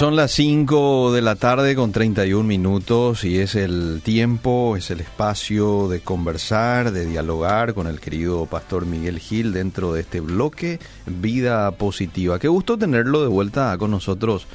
son las 5 de la tarde con 31 minutos y es el tiempo, es el espacio de conversar, de dialogar con el querido pastor Miguel Gil dentro de este bloque Vida Positiva. Qué gusto tenerlo de vuelta con nosotros,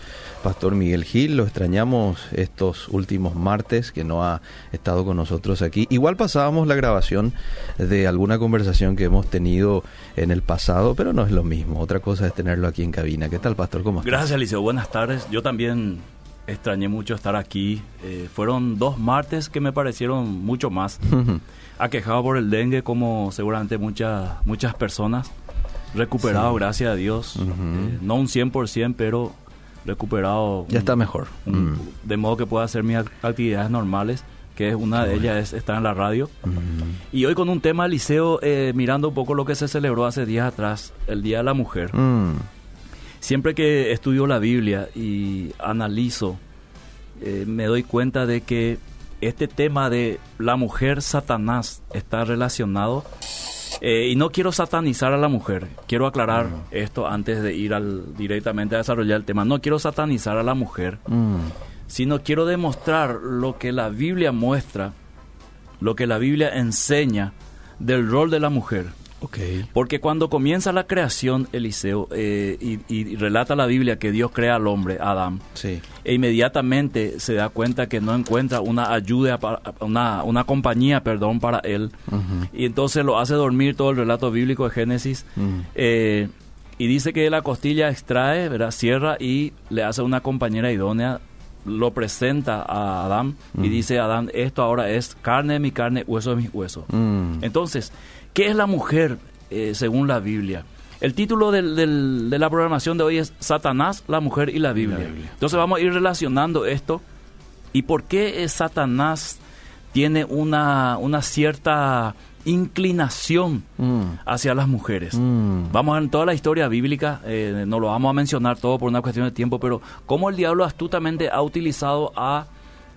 Pastor Miguel Gil. Lo extrañamos estos últimos martes que no ha estado con nosotros aquí. Igual pasábamos la grabación de alguna conversación que hemos tenido en el pasado, pero no es lo mismo. Otra cosa es tenerlo aquí en cabina. ¿Qué tal, Pastor? ¿Cómo estás? Gracias, Liceo. Buenas tardes. Yo también extrañé mucho estar aquí. Eh, fueron dos martes que me parecieron mucho más. Aquejado por el dengue, como seguramente muchas, muchas personas. Recuperado, Sí. gracias a Dios. Eh, no un 100%, pero recuperado. Ya está mejor. un- Mm. De modo que pueda hacer mis ac- actividades normales, que es una de ellas es estar en la radio. Mm. Y hoy con un tema, Liceo, eh, mirando un poco lo que se celebró hace días atrás, el Día de la Mujer. Mm. Siempre que estudio la Biblia y analizo, eh, me doy cuenta de que este tema de la mujer Satanás está relacionado. Eh, y no quiero satanizar a la mujer. Quiero aclarar esto antes de ir al, directamente a desarrollar el tema. No quiero satanizar a la mujer, Mm. sino quiero demostrar lo que la Biblia muestra, lo que la Biblia enseña del rol de la mujer. Ok. Porque cuando comienza la creación, Eliseo, eh, y, y relata la Biblia que Dios crea al hombre, Adán, Sí. e inmediatamente se da cuenta que no encuentra una ayuda, una, una compañía, perdón, para él. Y entonces lo hace dormir todo el relato bíblico de Génesis. Eh, y dice que la costilla extrae, ¿verdad? cierra y le hace una compañera idónea. Lo presenta a Adán y Mm. dice Adán, esto ahora es carne de mi carne, hueso de mis huesos. Mm. Entonces, ¿qué es la mujer eh, según la Biblia? El título del- del- de la programación de hoy es Satanás, la mujer y la Biblia. Biblia. Entonces vamos a ir relacionando esto y por qué eh, Satanás tiene una, una cierta inclinación Mm. hacia las mujeres. Mm. Vamos a ver en toda la historia bíblica, eh, no lo vamos a mencionar todo por una cuestión de tiempo, pero cómo el diablo astutamente ha utilizado a,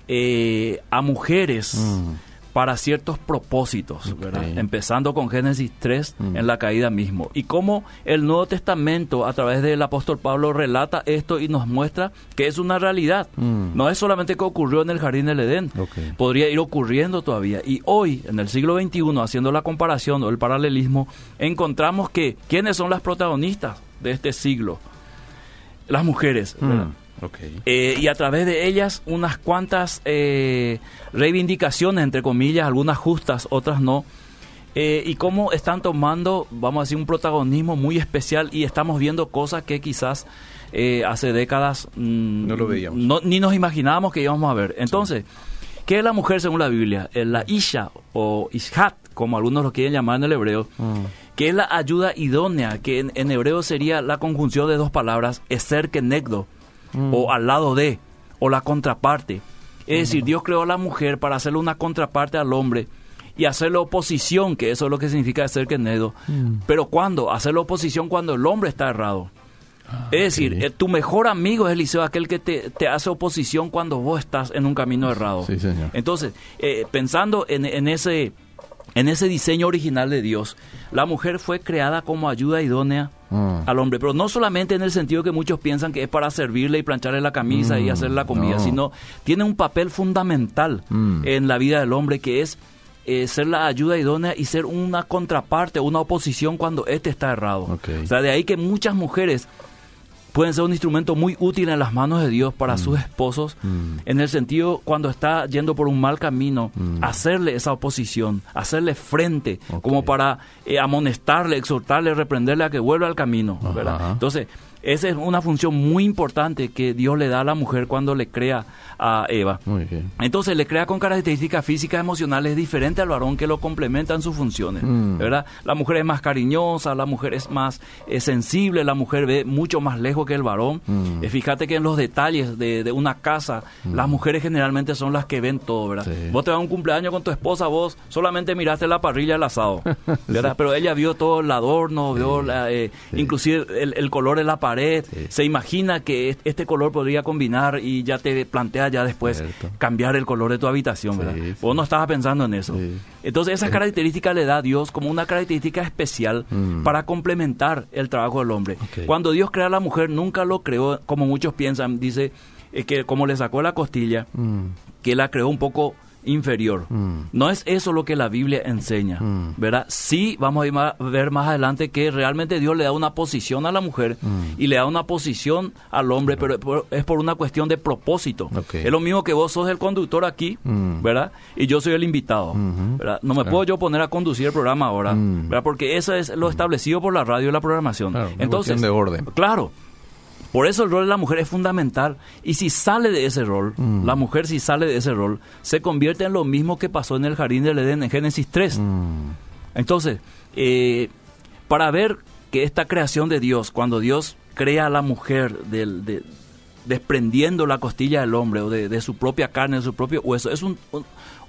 eh, a mujeres Mm. Para ciertos propósitos, empezando con Génesis 3 Mm. en la caída mismo. Y cómo el Nuevo Testamento a través del apóstol Pablo relata esto y nos muestra que es una realidad. Mm. No es solamente que ocurrió en el jardín del Edén, podría ir ocurriendo todavía. Y hoy, en el siglo XXI, haciendo la comparación o el paralelismo, encontramos que ¿quiénes son las protagonistas de este siglo? Las mujeres. Mm. Eh, y a través de ellas unas cuantas eh, reivindicaciones, entre comillas, algunas justas, otras no. Eh, y cómo están tomando, vamos a decir, un protagonismo muy especial y estamos viendo cosas que quizás hace décadas mm, No lo veíamos. no- ni nos imaginábamos que íbamos a ver. Entonces, ¿qué es la mujer según la Biblia? La Isha o Ishat, como algunos lo quieren llamar en el hebreo, Mm. que es la ayuda idónea, que en, en hebreo sería la conjunción de dos palabras, eser kenegdo, Mm. o al lado de, o la contraparte. Es decir, Dios creó a la mujer para hacerle una contraparte al hombre y hacerle oposición, que eso es lo que significa ser kenegdo. Mm. Pero ¿cuándo? Hacerle oposición cuando el hombre está errado. Ah, es decir, eh, tu mejor amigo es Eliseo, aquel que te, te hace oposición cuando vos estás en un camino errado. Sí, señor. Entonces, eh, pensando en, en ese, en ese diseño original de Dios, la mujer fue creada como ayuda idónea Mm. al hombre, pero no solamente en el sentido que muchos piensan que es para servirle y plancharle la camisa y Mm, hacerle la comida, no. sino tiene un papel fundamental Mm. en la vida del hombre que es eh, ser la ayuda idónea y ser una contraparte, una oposición cuando éste está errado. O sea, de ahí que muchas mujeres pueden ser un instrumento muy útil en las manos de Dios para sus esposos, Mm. en el sentido cuando está yendo por un mal camino, Mm. hacerle esa oposición, hacerle frente, como para eh, amonestarle, exhortarle, reprenderle a que vuelva al camino. Entonces, esa es una función muy importante que Dios le da a la mujer cuando le crea a Eva. Muy bien. Entonces le crea con características físicas emocionales diferentes al varón que lo complementan sus funciones, Mm. ¿verdad? La mujer es más cariñosa, la mujer es más eh, sensible, la mujer ve mucho más lejos que el varón. Mm. Eh, fíjate que en los detalles de, de una casa, las mujeres generalmente son las que ven todo, ¿verdad? Sí. Vos te vas a un cumpleaños con tu esposa, vos solamente miraste la parrilla del asado, ¿verdad? Pero ella vio todo el adorno, vio la, eh, inclusive el, el color de la pared pared, se imagina que este color podría combinar y ya te plantea ya después cambiar el color de tu habitación, ¿verdad? Vos no estabas pensando en eso. Entonces esa característica le da a Dios como una característica especial mm. para complementar el trabajo del hombre. Cuando Dios crea a la mujer, nunca lo creó como muchos piensan, dice eh, que como le sacó la costilla, mm. que la creó un poco inferior. Mm. No es eso lo que la Biblia enseña, mm. ¿verdad? Sí, vamos a, ver más adelante que realmente Dios le da una posición a la mujer mm. y le da una posición al hombre, pero es por una cuestión de propósito. Es lo mismo que vos sos el conductor aquí, ¿verdad? Y yo soy el invitado, mm-hmm. ¿verdad? No me puedo yo poner a conducir el programa ahora, ¿verdad? Porque eso es lo establecido por la radio y la programación. Entonces, de orden. Claro. Por eso el rol de la mujer es fundamental. Y si sale de ese rol, mm. la mujer si sale de ese rol, se convierte en lo mismo que pasó en el jardín del Edén en Génesis 3. Mm. Entonces, eh, para ver que esta creación de Dios, cuando Dios crea a la mujer del, desprendiendo la costilla del hombre o de, su propia carne, de su propio hueso, es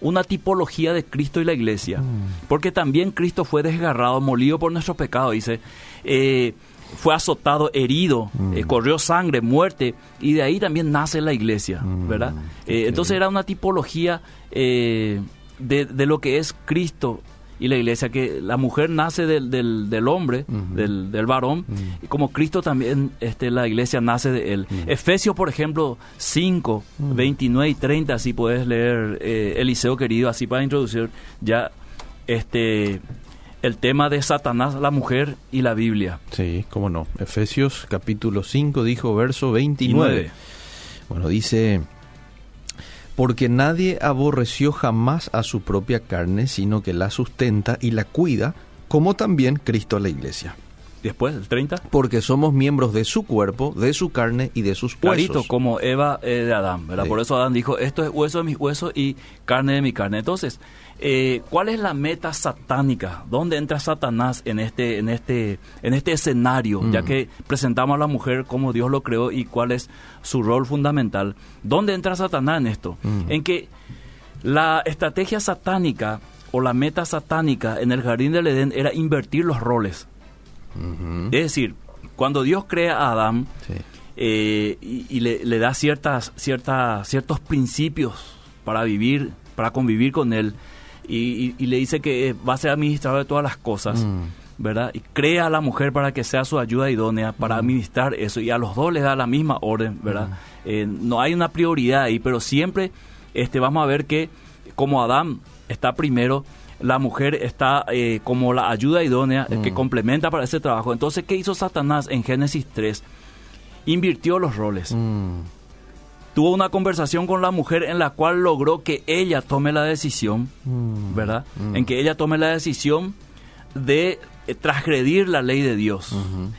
una tipología de Cristo y la iglesia. Mm. Porque también Cristo fue desgarrado, molido por nuestro pecado, dice. Eh, fue azotado, herido, mm. eh, corrió sangre, muerte, y de ahí también nace la iglesia, mm, ¿verdad? Eh, entonces era una tipología eh, de, lo que es Cristo y la iglesia, que la mujer nace del, del, hombre, del, del, varón, y como Cristo también, este, la iglesia nace de él. Efesios, por ejemplo, 5, 29 y 30, así puedes leer, Eliseo querido, así para introducir ya este el tema de Satanás, la mujer y la Biblia. Sí, cómo no. Efesios capítulo 5 dijo verso 29. Bueno, dice, porque nadie aborreció jamás a su propia carne, sino que la sustenta y la cuida, como también Cristo a la iglesia. Después, el 30. Porque somos miembros de su cuerpo, de su carne y de sus huesos. Clarito, como Eva eh, de Adán, ¿verdad? Por eso Adán dijo, esto es hueso de mis huesos y carne de mi carne. Entonces, eh, ¿Cuál es la meta satánica? ¿Dónde entra Satanás en este, en este, en este escenario? Ya mm. que presentamos a la mujer como Dios lo creó y cuál es su rol fundamental. ¿Dónde entra Satanás en esto? Mm. En que la estrategia satánica o la meta satánica en el jardín del Edén era invertir los roles. Es decir, cuando Dios crea a Adán eh, y, le, le, da ciertas, ciertas, ciertos principios para vivir, para convivir con él, y, le dice que va a ser administrador de todas las cosas. Mm. ¿verdad? Y crea a la mujer para que sea su ayuda idónea para mm. administrar eso y a los dos les da la misma orden, ¿verdad? Mm. Eh, no hay una prioridad ahí, pero siempre este, vamos a ver que como Adán está primero, la mujer está eh, como la ayuda idónea que complementa para ese trabajo. Entonces, ¿qué hizo Satanás en Génesis 3? Invirtió los roles tuvo una conversación con la mujer en la cual logró que ella tome la decisión, mm, ¿verdad? Mm. En que ella tome la decisión de eh, transgredir la ley de Dios.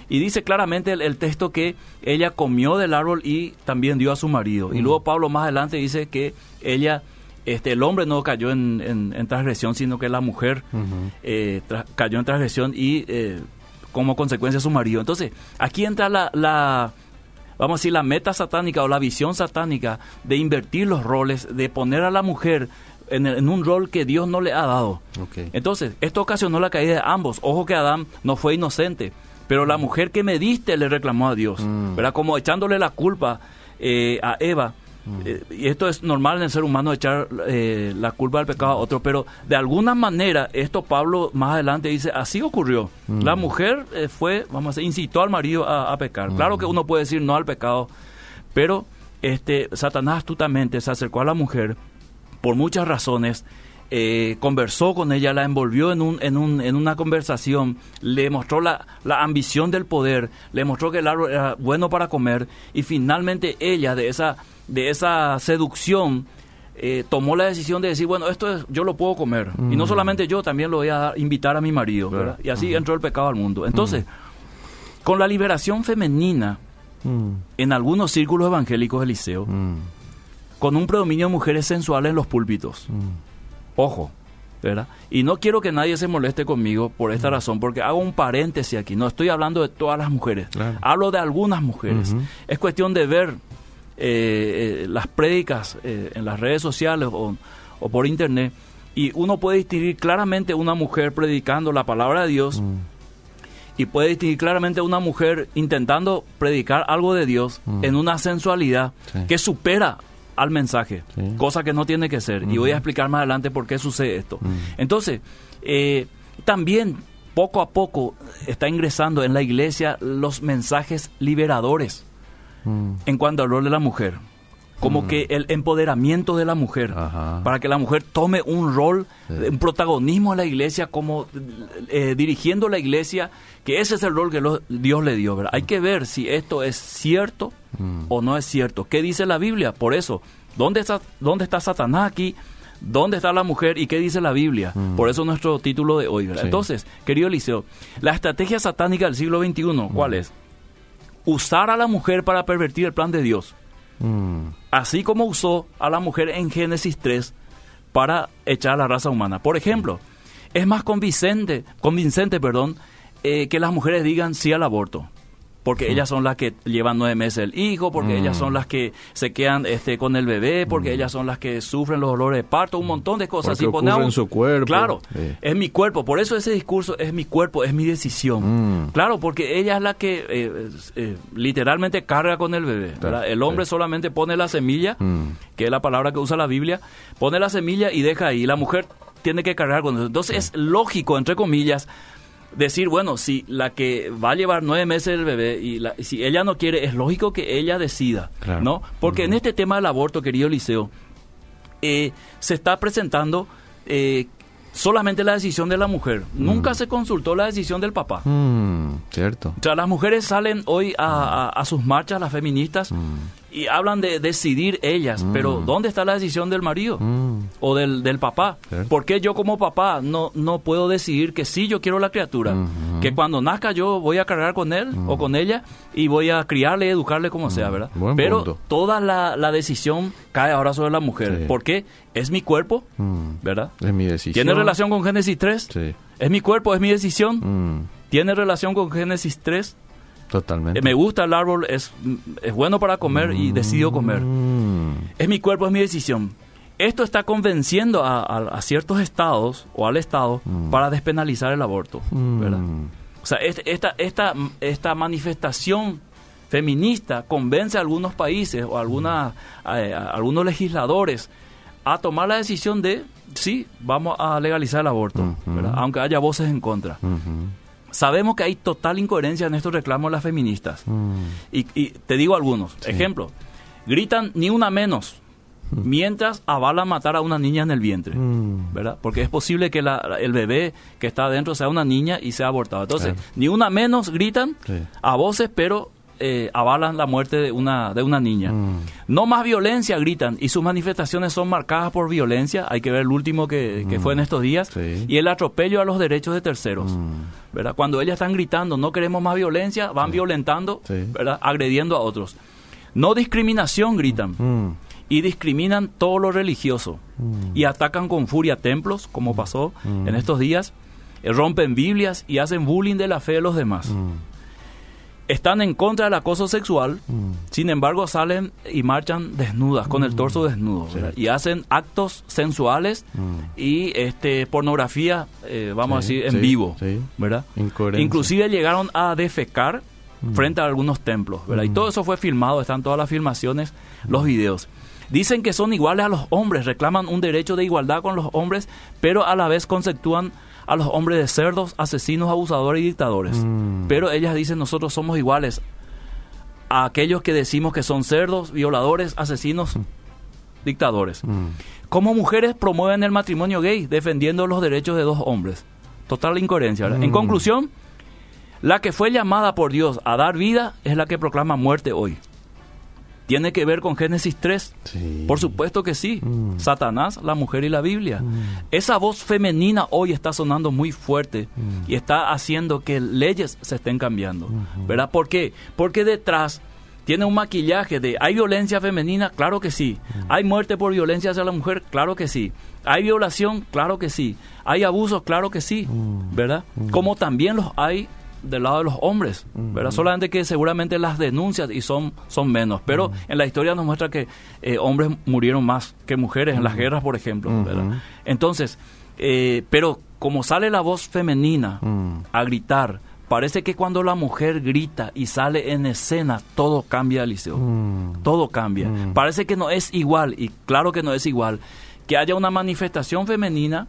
Y dice claramente el, texto que ella comió del árbol y también dio a su marido. Y mm. luego Pablo más adelante dice que ella, este, el hombre no cayó en, transgresión, sino que la mujer eh, cayó en transgresión y eh, como consecuencia su marido. Entonces, aquí entra la vamos a decir, la meta satánica o la visión satánica de invertir los roles, de poner a la mujer en, un rol que Dios no le ha dado. Entonces, esto ocasionó la caída de ambos. Ojo que Adán no fue inocente, pero la mujer que me diste le reclamó a Dios, mm. ¿verdad? Como echándole la culpa eh, a Eva eh, y esto es normal en el ser humano echar eh, la culpa del pecado a otro, pero de alguna manera, esto Pablo más adelante dice, así ocurrió. Mm. La mujer eh, fue, vamos a decir, incitó al marido a, pecar. Claro que mm. uno puede decir no al pecado, pero este Satanás astutamente se acercó a la mujer por muchas razones. Conversó con ella, la envolvió en, un, en, un, en una conversación, le mostró la, la ambición del poder, le mostró que el árbol era bueno para comer y finalmente ella de esa de esa seducción, eh, tomó la decisión de decir, bueno, esto es, yo lo puedo comer. Y no mm. solamente yo, también lo voy a invitar a mi marido. Y así entró el pecado al mundo. Entonces, con la liberación femenina, mm. en algunos círculos evangélicos del liceo, mm. con un predominio de mujeres sensuales en los púlpitos. Ojo, ¿verdad? Y no quiero que nadie se moleste conmigo por esta razón, porque hago un paréntesis aquí. No estoy hablando de todas las mujeres, hablo de algunas mujeres. Es cuestión de ver eh, eh, las prédicas eh, en las redes sociales o, por internet y uno puede distinguir claramente una mujer predicando la palabra de Dios y puede distinguir claramente a una mujer intentando predicar algo de Dios en una sensualidad Sí. que supera al mensaje, Sí. cosa que no tiene que ser. Y voy a explicar más adelante por qué sucede esto. Entonces, eh, también poco a poco está ingresando en la iglesia los mensajes liberadores en cuanto al rol de la mujer. Como que el empoderamiento de la mujer, Ajá. para que la mujer tome un rol, Sí. un protagonismo en la iglesia, como eh, dirigiendo la iglesia, que ese es el rol que lo- Dios le dio. ¿verdad? Hay que ver si esto es cierto Mm. o no es cierto. ¿Qué dice la Biblia? Por eso, ¿dónde está, dónde está Satanás aquí? ¿Dónde está la mujer y qué dice la Biblia? Mm. Por eso nuestro título de hoy. ¿verdad? Sí. Entonces, querido Eliseo, la estrategia satánica del siglo XXI, ¿cuál es? Usar a la mujer para pervertir el plan de Dios Mm. así como usó a la mujer en Génesis 3 para echar a la raza humana. Por ejemplo, es más convincente, convincente perdón, eh, que las mujeres digan sí al aborto. Porque ellas son las que llevan nueve meses el hijo, porque Mm. ellas son las que se quedan este, con el bebé, porque ellas son las que sufren los dolores de parto, un montón de cosas. Porque Si ponemos- en su cuerpo. Claro, es mi cuerpo. Por eso ese discurso es mi cuerpo, es mi decisión. Mm. Claro, porque ella es la que eh, eh, literalmente carga con el bebé. El hombre solamente pone la semilla, Mm. que es la palabra que usa la Biblia, pone la semilla y deja ahí. La mujer tiene que cargar con eso. Entonces es lógico, entre comillas, decir, bueno, si la que va a llevar nueve meses el bebé y la- si ella no quiere, es lógico que ella decida, Claro. ¿no? Porque en este tema del aborto, querido Liceo, eh, se está presentando eh, solamente la decisión de la mujer. Nunca se consultó la decisión del papá. Mm. Cierto. O sea, las mujeres salen hoy a, a- a sus marchas, las feministas, y hablan de decidir ellas, pero ¿dónde está la decisión del marido? Mm. o del, del papá. Cierto. ¿Por qué yo como papá no, no puedo decidir que sí, yo quiero la criatura? Ujú. Que cuando nazca yo voy a cargar con él o con ella y voy a criarle, educarle como sea, ¿verdad? Buen Pero punto. toda la, la decisión cae ahora sobre la mujer. Sí. ¿Por qué? Es mi cuerpo, Mm. ¿verdad? Es mi decisión. ¿Tiene relación con Génesis 3? Sí. ¿Es mi cuerpo, es mi decisión? Mm. ¿Tiene relación con Génesis 3? Totalmente. Eh, Me gusta el árbol, es, es bueno para comer y decido comer. Mm. Es mi cuerpo, es mi decisión. Esto está convenciendo a, a- a ciertos estados o al Estado Mm. para despenalizar el aborto. Mm. ¿verdad? O sea, este- esta, esta, esta manifestación feminista convence a algunos países o a, alguna- a- a algunos legisladores a tomar la decisión de, sí, vamos a legalizar el aborto, aunque haya voces en contra. Sabemos que hay total incoherencia en estos reclamos de las feministas. Mm. Y, y te digo algunos. Ejemplo, gritan ni una menos mientras avalan matar a una niña en el vientre. Mm. ¿Verdad? Porque es posible que la- el bebé que está adentro sea una niña y sea abortado. Entonces, Claro. ni una menos gritan Sí. a voces, pero eh, avalan la muerte de una, de una niña. Mm. No más violencia, gritan, y sus manifestaciones son marcadas por violencia. Hay que ver el último que, que fue en estos días. Sí. Y el atropello a los derechos de terceros. Mm. ¿verdad? Cuando ellas están gritando, no queremos más violencia, van violentando, Sí. ¿verdad? Agrediendo a otros. No discriminación, gritan. Mm. Y discriminan todo lo religioso. Mm. Y atacan con furia templos, como pasó Mm. en estos días. Eh, Rompen Biblias y hacen bullying de la fe de los demás. Mm. Están en contra del acoso sexual, Mm. sin embargo salen y marchan desnudas, con el torso desnudo. ¿verdad? Y hacen actos sensuales Mm. y este pornografía, eh, vamos Sí, a decir, en sí, vivo. sí. ¿verdad? Inclusive llegaron a defecar Mm. frente a algunos templos, ¿verdad? Y todo eso fue filmado, están todas las filmaciones, los videos. Dicen que son iguales a los hombres, reclaman un derecho de igualdad con los hombres, pero a la vez conceptúan a los hombres de cerdos, asesinos, abusadores y dictadores. Mm. Pero ellas dicen nosotros somos iguales a aquellos que decimos que son cerdos, violadores, asesinos, dictadores. Mm. Como mujeres promueven el matrimonio gay, defendiendo los derechos de dos hombres. Total incoherencia. En Mm. conclusión, la que fue llamada por Dios a dar vida es la que proclama muerte hoy. ¿Tiene que ver con Génesis 3? Sí. Por supuesto que sí. Mm. Satanás, la mujer y la Biblia. Mm. Esa voz femenina hoy está sonando muy fuerte Mm. y está haciendo que leyes se estén cambiando. ¿Verdad? ¿Por qué? Porque detrás tiene un maquillaje de ¿hay violencia femenina? Claro que sí. ¿Hay muerte por violencia hacia la mujer? Claro que sí. ¿Hay violación? Claro que sí. ¿Hay abusos? Claro que sí. ¿Verdad? Como también los hay del lado de los hombres, ¿verdad? Solamente que seguramente las denuncias y son, son menos, pero en la historia nos muestra que eh, hombres murieron más que mujeres en las guerras, por ejemplo, ¿verdad? Entonces, eh, pero como sale la voz femenina a gritar parece que cuando la mujer grita y sale en escena, todo cambia, Eliseo. Mm. Todo cambia. Mm. Parece que no es igual, y claro que no es igual, que haya una manifestación femenina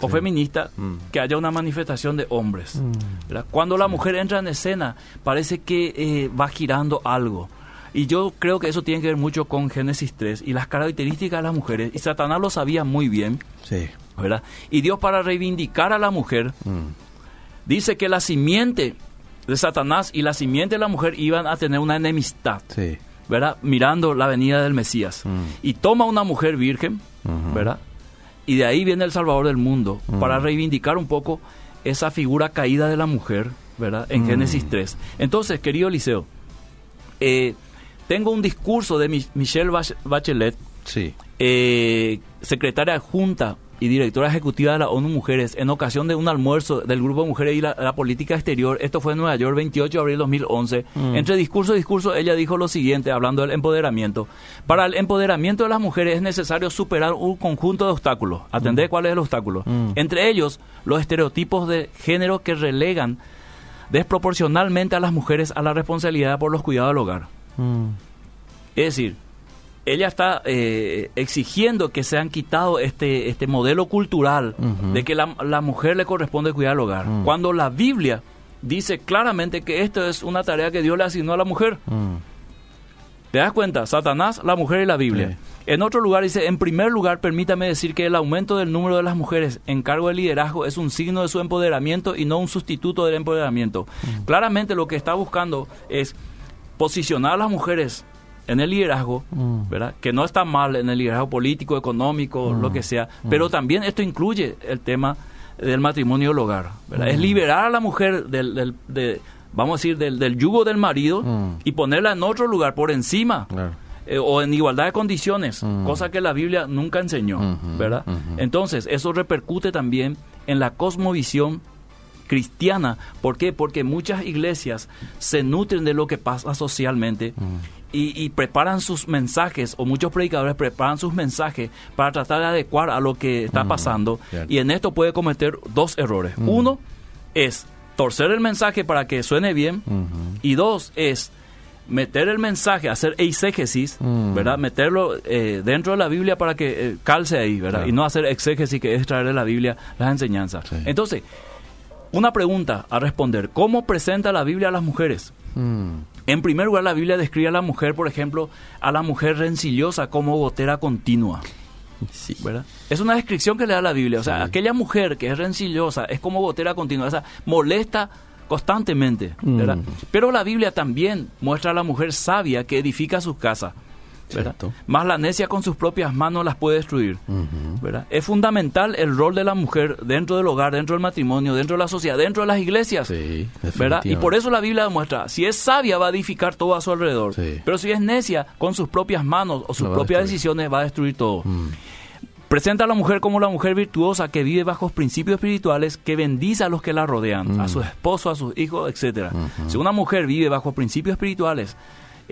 o Sí. feminista, Mm. que haya una manifestación de hombres. Mm. Cuando la mujer entra en escena, parece que eh, va girando algo. Y yo creo que eso tiene que ver mucho con Génesis 3 y las características de las mujeres. Y Satanás lo sabía muy bien, Sí. ¿verdad? Y Dios para reivindicar a la mujer, Mm. dice que la simiente de Satanás y la simiente de la mujer iban a tener una enemistad, Sí. ¿verdad? Mirando la venida del Mesías. Mm. Y toma una mujer virgen. ¿verdad? Y de ahí viene el Salvador del mundo, Mm. para reivindicar un poco esa figura caída de la mujer, ¿verdad? En Mm. Génesis 3. Entonces, querido Eliseo, eh, tengo un discurso de Mi- Michelle Bach- Bachelet, Sí. eh, secretaria adjunta y directora ejecutiva de la ONU Mujeres, en ocasión de un almuerzo del Grupo Mujeres y la, la Política Exterior. Esto fue en Nueva York, 28 de abril de 2011. Mm. Entre discurso y discurso, ella dijo lo siguiente, hablando del empoderamiento. Para el empoderamiento de las mujeres es necesario superar un conjunto de obstáculos. Atender cuál es el obstáculo. Mm. Entre ellos, los estereotipos de género que relegan desproporcionalmente a las mujeres a la responsabilidad por los cuidados del hogar. Mm. Es decir, ella está eh, exigiendo que se han quitado este, este modelo cultural de que la, la mujer le corresponde cuidar el hogar. Mm. Cuando la Biblia dice claramente que esto es una tarea que Dios le asignó a la mujer. Mm. ¿Te das cuenta? Satanás, la mujer y la Biblia. Sí. En otro lugar dice, en primer lugar, permítame decir que el aumento del número de las mujeres en cargo de liderazgo es un signo de su empoderamiento y no un sustituto del empoderamiento. Claramente lo que está buscando es posicionar a las mujeres en el liderazgo, Mm. ¿verdad? Que no está mal en el liderazgo político, económico, Mm. lo que sea, pero también esto incluye el tema del matrimonio y el hogar, ¿verdad? Es Mm. liberar a la mujer del, del- de, vamos a decir, del, del yugo del marido Mm. y ponerla en otro lugar por encima Claro. eh, o en igualdad de condiciones, Mm. cosa que la Biblia nunca enseñó, ¿verdad? Entonces, eso repercute también en la cosmovisión cristiana. ¿Por qué? Porque muchas iglesias se nutren de lo que pasa socialmente Mm. Y, y preparan sus mensajes, o muchos predicadores preparan sus mensajes para tratar de adecuar a lo que está Mm, pasando. Y en esto puede cometer dos errores. Mm. Uno es torcer el mensaje para que suene bien. Y dos es meter el mensaje, hacer eisegesis, Mm. ¿verdad? Meterlo eh, dentro de la Biblia para que eh, calce ahí, ¿verdad? Claro. Y no hacer exégesis, que es traer de la Biblia las enseñanzas. Sí. Entonces, una pregunta a responder. ¿Cómo presenta la Biblia a las mujeres? Mm. En primer lugar, la Biblia describe a la mujer, por ejemplo, a la mujer rencillosa como gotera continua. Sí. ¿verdad? Es una descripción que le da la Biblia. O sea, Sí. aquella mujer que es rencillosa es como gotera continua, o sea, molesta constantemente. ¿verdad? Mm. Pero la Biblia también muestra a la mujer sabia que edifica su casa. Más la necia con sus propias manos las puede destruir. Es fundamental el rol de la mujer dentro del hogar, dentro del matrimonio, dentro de la sociedad, dentro de las iglesias. Sí, ¿verdad? Y por eso la Biblia demuestra, si es sabia va a edificar todo a su alrededor, Sí. pero si es necia con sus propias manos o sus propias decisiones va a destruir todo. Mm. Presenta a la mujer como la mujer virtuosa que vive bajo principios espirituales que bendice a los que la rodean, Mm. a su esposo, a sus hijos. Ujú. Si una mujer vive bajo principios espirituales,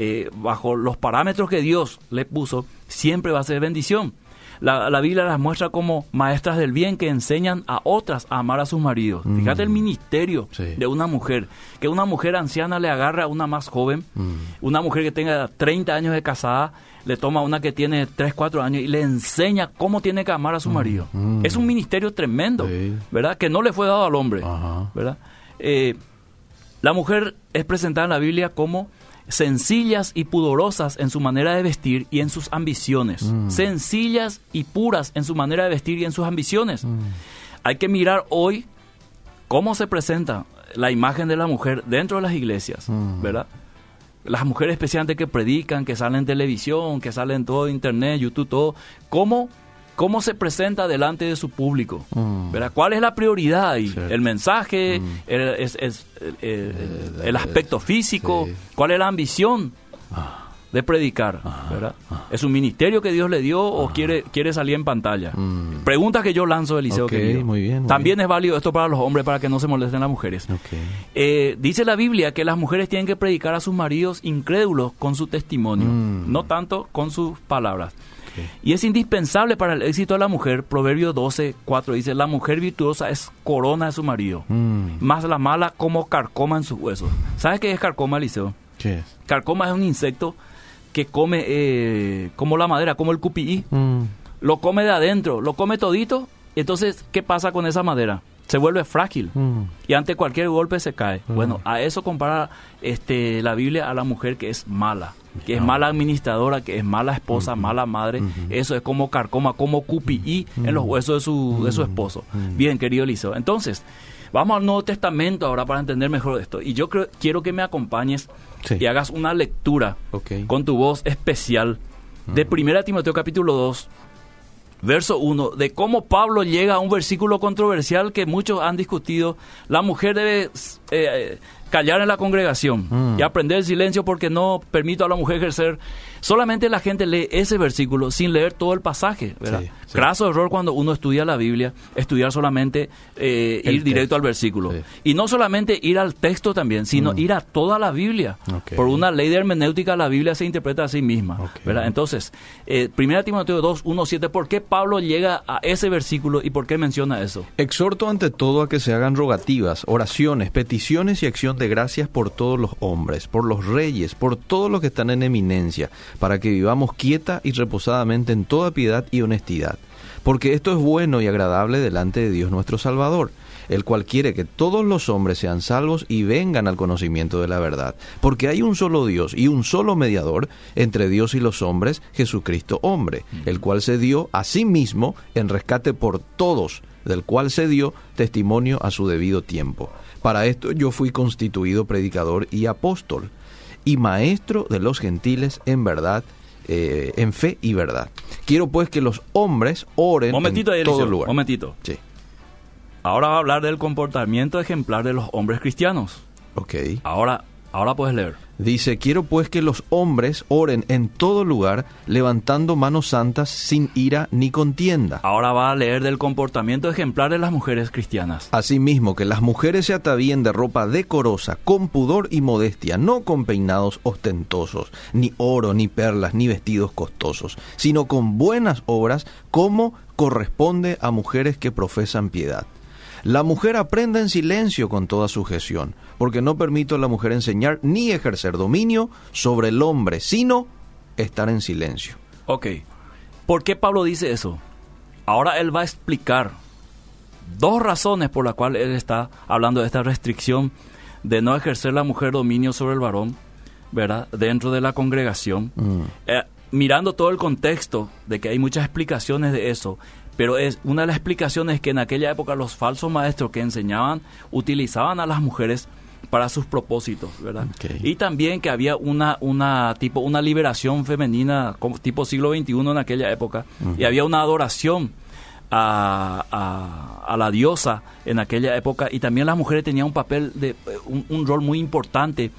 eh, bajo los parámetros que Dios le puso, siempre va a ser bendición. La, la Biblia las muestra como maestras del bien que enseñan a otras a amar a sus maridos. Mm. Fíjate el ministerio Sí. de una mujer, que una mujer anciana le agarra a una más joven, Mm. una mujer que tenga 30 años de casada, le toma a una que tiene 3, 4 años y le enseña cómo tiene que amar a su marido. mm. Es un ministerio tremendo, Sí. ¿verdad? Que no le fue dado al hombre, Ajá. ¿verdad? Eh, la mujer es presentada en la Biblia como sencillas y pudorosas en su manera de vestir y en sus ambiciones. Mm. Sencillas y puras en su manera de vestir y en sus ambiciones. Mm. Hay que mirar hoy cómo se presenta la imagen de la mujer dentro de las iglesias, Mm. ¿verdad? Las mujeres especialmente que predican, que salen en televisión, que salen en todo internet, YouTube, todo, ¿cómo, cómo se presenta delante de su público? Mm. ¿verdad? ¿Cuál es la prioridad ahí? Cierto. ¿El mensaje? Mm. el, es- es- el- el- el aspecto físico? sí. ¿Cuál es la ambición Ah. de predicar? ¿verdad? ¿Es un ministerio que Dios le dio o quiere, quiere salir en pantalla? Mm. Preguntas que yo lanzo, Eliseo. Ok, querido. muy bien, muy También bien. es válido esto para los hombres, para que no se molesten las mujeres. Eh, dice la Biblia que las mujeres tienen que predicar a sus maridos incrédulos con su testimonio, Mm. no tanto con sus palabras. Y es indispensable para el éxito de la mujer. Proverbio 12, 4 dice, la mujer virtuosa es corona de su marido, Mm. más la mala como carcoma en sus huesos. ¿Sabes qué es carcoma, Liceo? ¿Qué es? Carcoma es un insecto que come eh, como la madera, como el cupií. Mm. Lo come de adentro, lo come todito. Entonces, ¿qué pasa con esa madera? Se vuelve frágil Mm. y ante cualquier golpe se cae. Bueno, a eso compara este, la Biblia a la mujer que es mala, que es mala administradora, que es mala esposa, mala madre. Eso es como carcoma, como cupií en los huesos de su, de su esposo. Bien, querido Eliseo. Entonces, vamos al Nuevo Testamento ahora para entender mejor esto. Y yo creo- quiero que me acompañes Sí. y hagas una lectura con tu voz especial de 1 Timoteo capítulo 2, verso 1, de cómo Pablo llega a un versículo controversial que muchos han discutido. La mujer debe eh, callar en la congregación Mm. y aprender el silencio porque no permito a la mujer ejercer. Solamente la gente lee ese versículo sin leer todo el pasaje. ¿verdad? Sí, sí. Craso error cuando uno estudia la Biblia, estudiar solamente, eh, ir directo texto. al versículo. Sí. Y no solamente ir al texto también, sino ir a toda la Biblia. Por una ley de hermenéutica, la Biblia se interpreta a sí misma. Entonces, eh, 1 Timoteo 2, 1, 7, ¿por qué Pablo llega a ese versículo y por qué menciona eso? Exhorto ante todo a que se hagan rogativas, oraciones, peticiones y acción de gracias por todos los hombres, por los reyes, por todos los que están en eminencia, para que vivamos quieta y reposadamente en toda piedad y honestidad. Porque esto es bueno y agradable delante de Dios nuestro Salvador, el cual quiere que todos los hombres sean salvos y vengan al conocimiento de la verdad. Porque hay un solo Dios y un solo mediador entre Dios y los hombres, Jesucristo hombre, el cual se dio a sí mismo en rescate por todos, del cual se dio testimonio a su debido tiempo. Para esto yo fui constituido predicador y apóstol, y maestro de los gentiles en verdad, eh, en fe y verdad. Quiero pues que los hombres oren Momentito, en todo lugar. Momentito. Sí, Ahora va a hablar del comportamiento ejemplar de los hombres cristianos. ok. Ahora, ahora puedes leer. Dice, quiero pues que los hombres oren en todo lugar, levantando manos santas sin ira ni contienda. Ahora va a leer del comportamiento ejemplar de las mujeres cristianas. Asimismo, que las mujeres se atavíen de ropa decorosa, con pudor y modestia, no con peinados ostentosos, ni oro, ni perlas, ni vestidos costosos, sino con buenas obras, como corresponde a mujeres que profesan piedad. La mujer aprenda en silencio con toda sujeción, porque no permito a la mujer enseñar ni ejercer dominio sobre el hombre, sino estar en silencio. Ok. ¿Por qué Pablo dice eso? Ahora él va a explicar dos razones por las cuales él está hablando de esta restricción de no ejercer la mujer dominio sobre el varón, ¿verdad? Dentro de la congregación. Eh, mirando todo el contexto de que hay muchas explicaciones de eso, pero es una de las explicaciones que en aquella época los falsos maestros que enseñaban utilizaban a las mujeres para sus propósitos, ¿verdad? Y también que había una una tipo una liberación femenina como tipo siglo XXI en aquella época y había una adoración a, a- a la diosa en aquella época y también las mujeres tenían un papel de un, un rol muy importante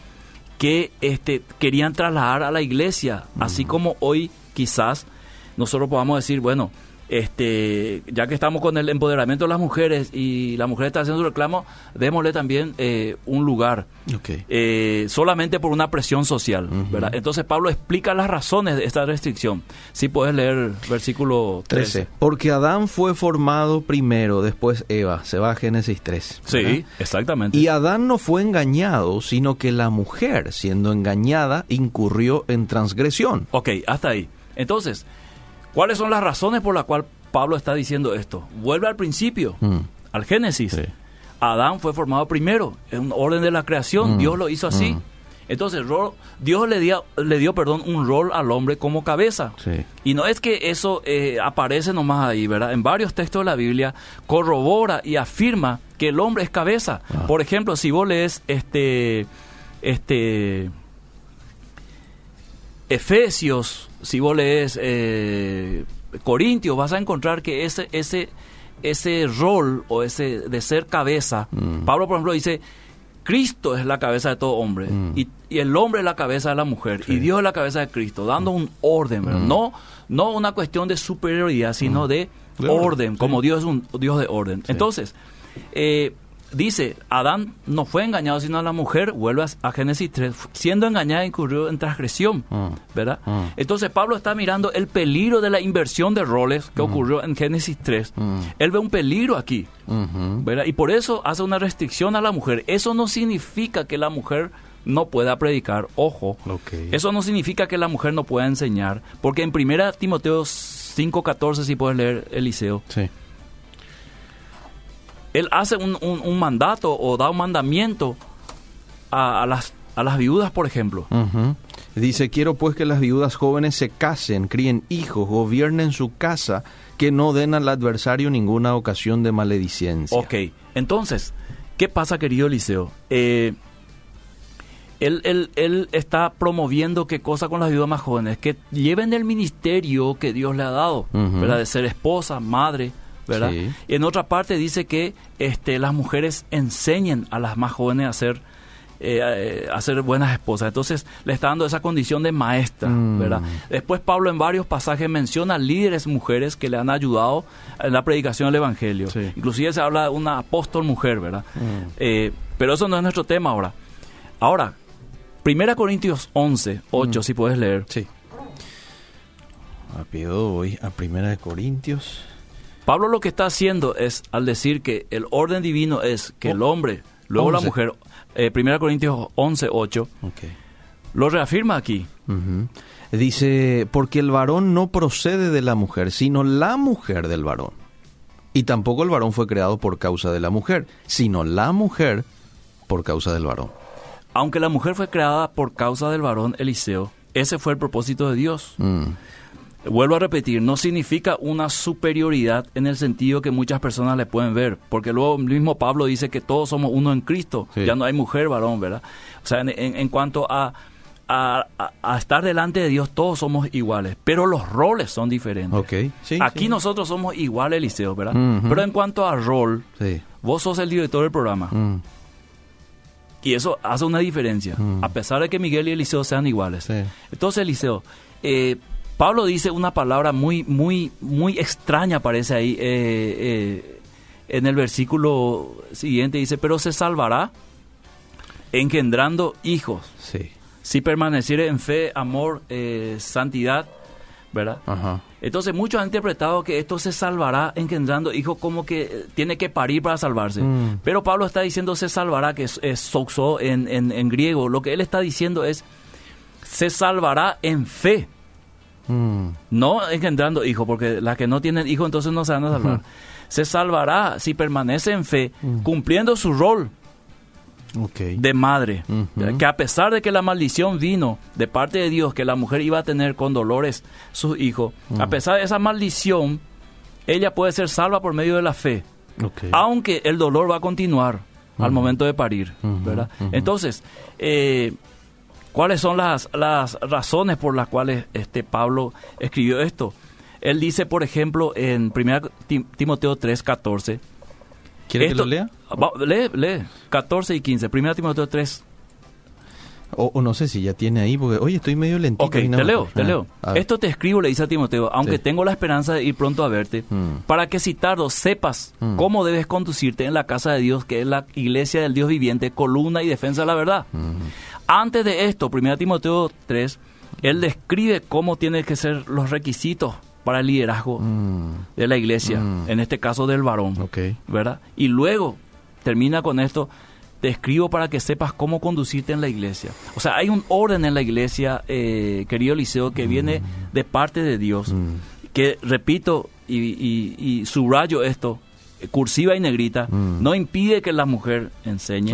que este querían trasladar a la iglesia, así como hoy quizás nosotros podamos decir, bueno, este, ya que estamos con el empoderamiento de las mujeres y la mujer está haciendo su reclamo, démosle también eh, un lugar Ok. eh, solamente por una presión social, ¿verdad? Entonces Pablo explica las razones de esta restricción. Si puedes leer versículo 13. 13. Porque Adán fue formado primero, después Eva. Se va a Génesis 3. Sí, exactamente. Y Adán no fue engañado, sino que la mujer, siendo engañada, incurrió en transgresión. Ok, hasta ahí. Entonces, ¿cuáles son las razones por las cuales Pablo está diciendo esto? Vuelve al principio, Mm. al Génesis. Sí. Adán fue formado primero, en un orden de la creación, Mm. Dios lo hizo así. Mm. Entonces, Dios le dio, le dio perdón, un rol al hombre como cabeza. Sí. Y no es que eso eh, aparece nomás ahí, ¿verdad? En varios textos de la Biblia corrobora y afirma que el hombre es cabeza. Ah. Por ejemplo, si vos lees este, este, Efesios, si vos lees eh, Corintios, vas a encontrar que ese, ese, ese rol o ese de ser cabeza, Mm. Pablo por ejemplo dice, Cristo es la cabeza de todo hombre Mm. y, y el hombre es la cabeza de la mujer Sí. y Dios es la cabeza de Cristo, dando un orden. Mm. no, no una cuestión de superioridad, sino de, De orden, orden, sí. como Dios es un Dios de orden. Sí. Entonces, eh, dice, Adán no fue engañado sino a la mujer, vuelve a, Génesis 3, siendo engañada incurrió en transgresión, Mm. ¿verdad? Mm. Entonces Pablo está mirando el peligro de la inversión de roles que ocurrió en Génesis 3. Mm. Él ve un peligro aquí. ¿verdad? Y por eso hace una restricción a la mujer. Eso no significa que la mujer no pueda predicar, ojo. Ok. Eso no significa que la mujer no pueda enseñar, porque en 1 Timoteo 5:14 si puedes leer Eliseo, Sí. Él hace un, un- un mandato o da un mandamiento a, a las, a las viudas, por ejemplo. Dice, quiero pues que las viudas jóvenes se casen, críen hijos, gobiernen su casa, que no den al adversario ninguna ocasión de maledicencia. Ok, entonces, ¿qué pasa, querido Eliseo? Eh, él, él- él está promoviendo qué cosa con las viudas más jóvenes, que lleven el ministerio que Dios le ha dado, Ujú. ¿verdad? De ser esposa, madre, ¿verdad? Sí. Y en otra parte dice que este, las mujeres enseñen a las más jóvenes a ser, eh, a ser buenas esposas. Entonces le está dando esa condición de maestra, Mm. ¿verdad? Después Pablo en varios pasajes menciona líderes mujeres que le han ayudado en la predicación del Evangelio. Sí. Inclusive se habla de una apóstol mujer, ¿verdad? Mm. Eh, pero eso no es nuestro tema ahora. Ahora, 1 Corintios 11, 8, Mm. si puedes leer. Sí. Rápido voy a Primera de Corintios. Pablo lo que está haciendo es, al decir que el orden divino es que Oh. el hombre, luego la 11. mujer, eh, 1 Corintios 11, 8, Ok. lo reafirma aquí. Dice, porque el varón no procede de la mujer, sino la mujer del varón. Y tampoco el varón fue creado por causa de la mujer, sino la mujer por causa del varón. Aunque la mujer fue creada por causa del varón Eliseo, ese fue el propósito de Dios. Mm. Vuelvo a repetir, no significa una superioridad en el sentido que muchas personas le pueden ver, porque luego mismo Pablo dice que todos somos uno en Cristo, Sí. ya no hay mujer, varón, ¿verdad? O sea, en, en- en cuanto a, a- a- a estar delante de Dios, todos somos iguales, pero los roles son diferentes. Ok. Sí, Aquí sí. nosotros somos iguales, Eliseo, ¿verdad? Pero en cuanto a rol, Sí. vos sos el director del programa, Mm. y eso hace una diferencia, Mm. a pesar de que Miguel y Eliseo sean iguales. Sí. Entonces, Eliseo, eh, Pablo dice una palabra muy, muy, muy extraña, parece ahí, eh, eh, en el versículo siguiente, dice, pero se salvará engendrando hijos, Sí. si permaneciere en fe, amor, eh, santidad, ¿verdad? Ajá. Entonces muchos han interpretado que esto se salvará engendrando hijos como que tiene que parir para salvarse. Mm. Pero Pablo está diciendo se salvará, que es, es soxo en, en- en griego. Lo que él está diciendo es se salvará en fe, Mm. no engendrando hijos, porque las que no tienen hijos entonces no se van a salvar. Se salvará si permanece en fe, Mm. cumpliendo su rol de madre. Que a pesar de que la maldición vino de parte de Dios, que la mujer iba a tener con dolores sus hijos, a Ujú. pesar de esa maldición, ella puede ser salva por medio de la fe, aunque el dolor va a continuar al momento de parir, ¿verdad? Entonces, eh, ¿cuáles son las, las razones por las cuales este Pablo escribió esto? Él dice, por ejemplo, en 1 Timoteo 3, 14, ¿Quiere que lo lea? Va- lee, lee, 14 y 15, 1 Timoteo 3, O, o no sé si ya tiene ahí, porque oye, estoy medio lentito. Ok, te leo, te Ah, leo. a ver. Esto te escribo, le dice a Timoteo, aunque Sí. tengo la esperanza de ir pronto a verte, Mm. para que si tardo sepas Mm. cómo debes conducirte en la casa de Dios, que es la iglesia del Dios viviente, columna y defensa de la verdad. Mm. Antes de esto, 1 Timoteo 3, él describe cómo tienen que ser los requisitos para el liderazgo Mm. de la iglesia, Mm. en este caso del varón, Ok. ¿verdad? Y luego termina con esto, te escribo para que sepas cómo conducirte en la iglesia. O sea, hay un orden en la iglesia, eh, querido Liceo, que viene de parte de Dios, Mm. que repito y, y- y subrayo esto, cursiva y negrita, Mm. no impide que la mujer enseñe.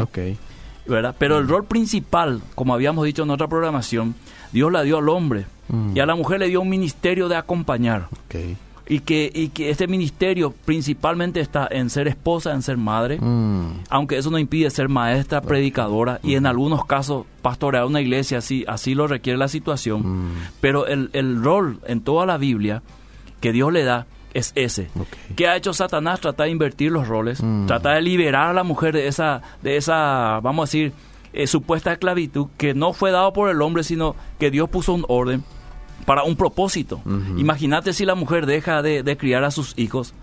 ¿Verdad? Pero el rol principal, como habíamos dicho en otra programación, Dios la dio al hombre Mm. y a la mujer le dio un ministerio de acompañar y que, y que este ministerio principalmente está en ser esposa, en ser madre, Mm. aunque eso no impide ser maestra, predicadora y en algunos casos pastorear una iglesia, así, así lo requiere la situación. Mm. Pero el, el rol en toda la Biblia que Dios le da es ese. ¿Qué ha hecho Satanás? Trata de invertir los roles, Mm. trata de liberar a la mujer de esa, de esa vamos a decir, eh, supuesta esclavitud que no fue dado por el hombre, sino que Dios puso un orden para un propósito. Ujú. Imagínate si la mujer deja de, de criar a sus hijos,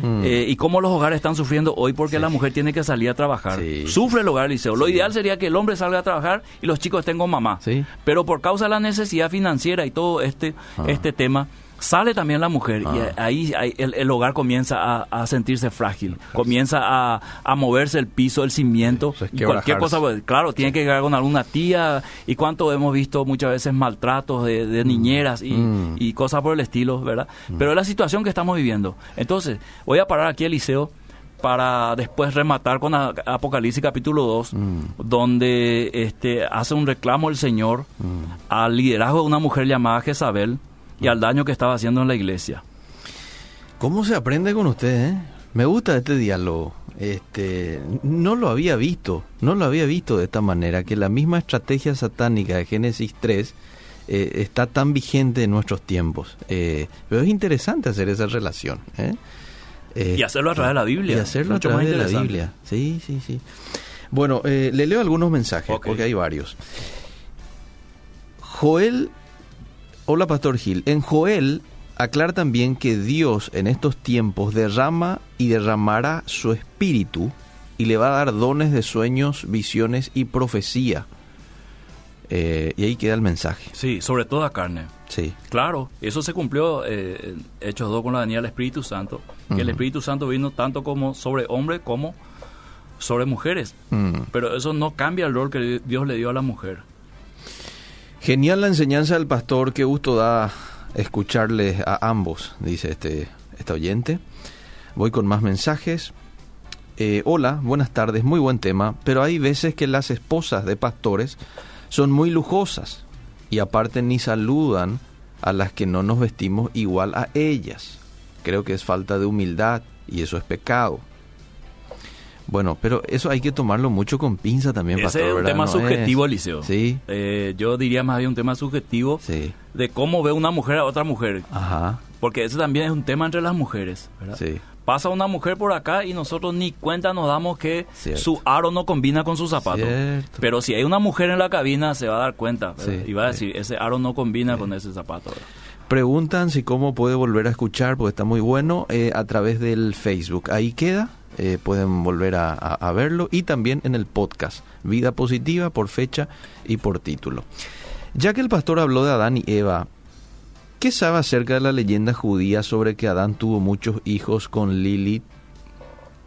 Mm. Eh, y cómo los hogares están sufriendo hoy porque la mujer tiene que salir a trabajar. Sufre el hogar, Eliseo. Lo ideal sería que el hombre salga a trabajar y los chicos estén con mamá. Pero por causa de la necesidad financiera y todo este, ah. este tema, sale también la mujer y ah. ahí, el, hogar comienza a, sentirse frágil, comienza a, moverse el piso, el cimiento, cualquier cosa, claro, tiene que llegar con alguna tía y cuánto hemos visto muchas veces maltratos de, mm. niñeras mm. y, cosas por el estilo, ¿verdad? Mm. Pero es la situación que estamos viviendo. Entonces, voy a parar aquí, Eliseo, para después rematar con Apocalipsis capítulo 2, donde este, hace un reclamo el Señor al liderazgo de una mujer llamada Jezabel, y al daño que estaba haciendo en la iglesia. ¿Cómo se aprende con usted? Eh? Me gusta este diálogo. Este, no lo había visto, no lo había visto de esta manera, que la misma estrategia satánica de Génesis 3 eh, está tan vigente en nuestros tiempos. Eh, pero es interesante hacer esa relación. y hacerlo a través de la Biblia. Y hacerlo a través de la Biblia. Sí, sí, sí. Bueno, le leo algunos mensajes, porque hay varios. Joel Hola, Pastor Gil. En Joel aclara también que Dios en estos tiempos derrama y derramará su espíritu y le va a dar dones de sueños, visiones y profecía. Eh, y ahí queda el mensaje. Sí, sobre toda carne. Sí. Claro, eso se cumplió eh, Hechos 2 con la venida del Espíritu Santo. Que el Espíritu Santo vino tanto como sobre hombres como sobre mujeres. Pero eso no cambia el rol que Dios le dio a la mujer. Genial la enseñanza del pastor, qué gusto da escucharles a ambos, dice este, este oyente. Voy con más mensajes. Eh, hola, buenas tardes, muy buen tema, pero hay veces que las esposas de pastores son muy lujosas y aparte ni saludan a las que no nos vestimos igual a ellas. Creo que es falta de humildad y eso es pecado. Bueno, pero eso hay que tomarlo mucho con pinza también, Ese es un tema subjetivo, Eliseo. Sí. Eh, yo diría más bien un tema subjetivo de cómo ve una mujer a otra mujer. Ajá. Porque ese también es un tema entre las mujeres, ¿verdad? Sí. Pasa una mujer por acá y nosotros ni cuenta nos damos que su aro no combina con su zapato. Pero si hay una mujer en la cabina se va a dar cuenta y va a decir, ese aro no combina con ese zapato. Preguntan si cómo puede volver a escuchar, porque está muy bueno, eh, a través del Facebook. Ahí queda eh, pueden volver a, verlo y también en el podcast Vida Positiva por fecha y por título. Ya que el pastor habló de Adán y Eva, ¿qué sabe acerca de la leyenda judía sobre que Adán tuvo muchos hijos con Lilith,